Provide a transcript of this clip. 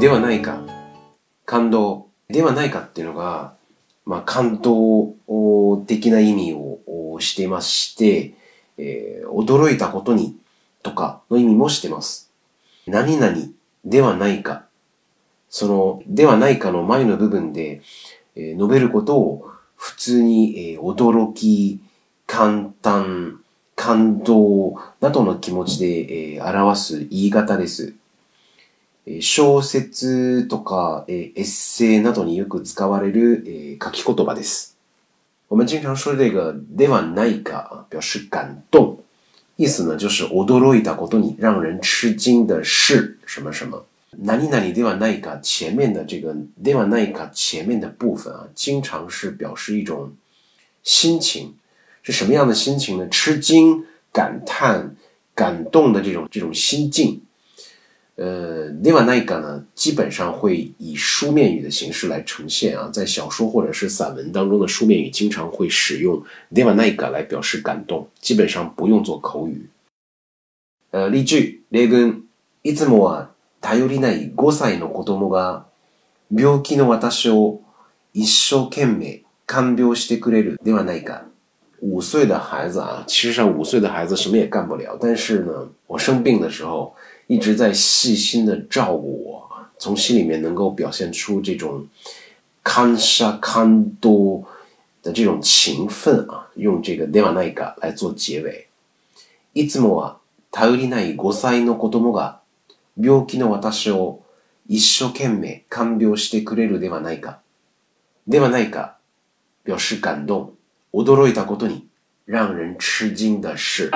ではないか、感動ではないかっていうのが、まあ、感動的な意味をしてまして、えー、驚いたことにとかの意味もしてます。何々ではないか、その、ではないかの前の部分で、えー、述べることを普通に、えー、驚き、簡単、感動などの気持ちで、えー、表す言い方です。小説とかエッセイなどによく使われる書き言葉です。我们经常说这个“ではないか”表示感动，意思呢就是驚いたことに让人吃惊的是什么什么。哪里ではないか前面的这个“ではないか”前面的部分啊，经常是表示一种心情，是什么样的心情呢？吃惊、感叹、感动的这种这种心境。呃，ではないか呢？基本上会以书面语的形式来呈现啊，在小说或者是散文当中的书面语，经常会使用ではないか来表示感动，基本上不用做口语。呃，例句：レゴンいつもは太りない五歳の子供が病気の私を一生懸命看病してくれるではないか。五岁的孩子啊，其实上五岁的孩子什么也干不了，但是呢，我生病的时候。一直在细心的照顾我，从心里面能够表现出这种看沙看多的这种情分啊，用这个ではない来做结尾。いつもは頼りない五歳の子供が病気の私を一生懸命看病してくれるではないかではないか。数週間ド驚いたことに，让人吃惊的是。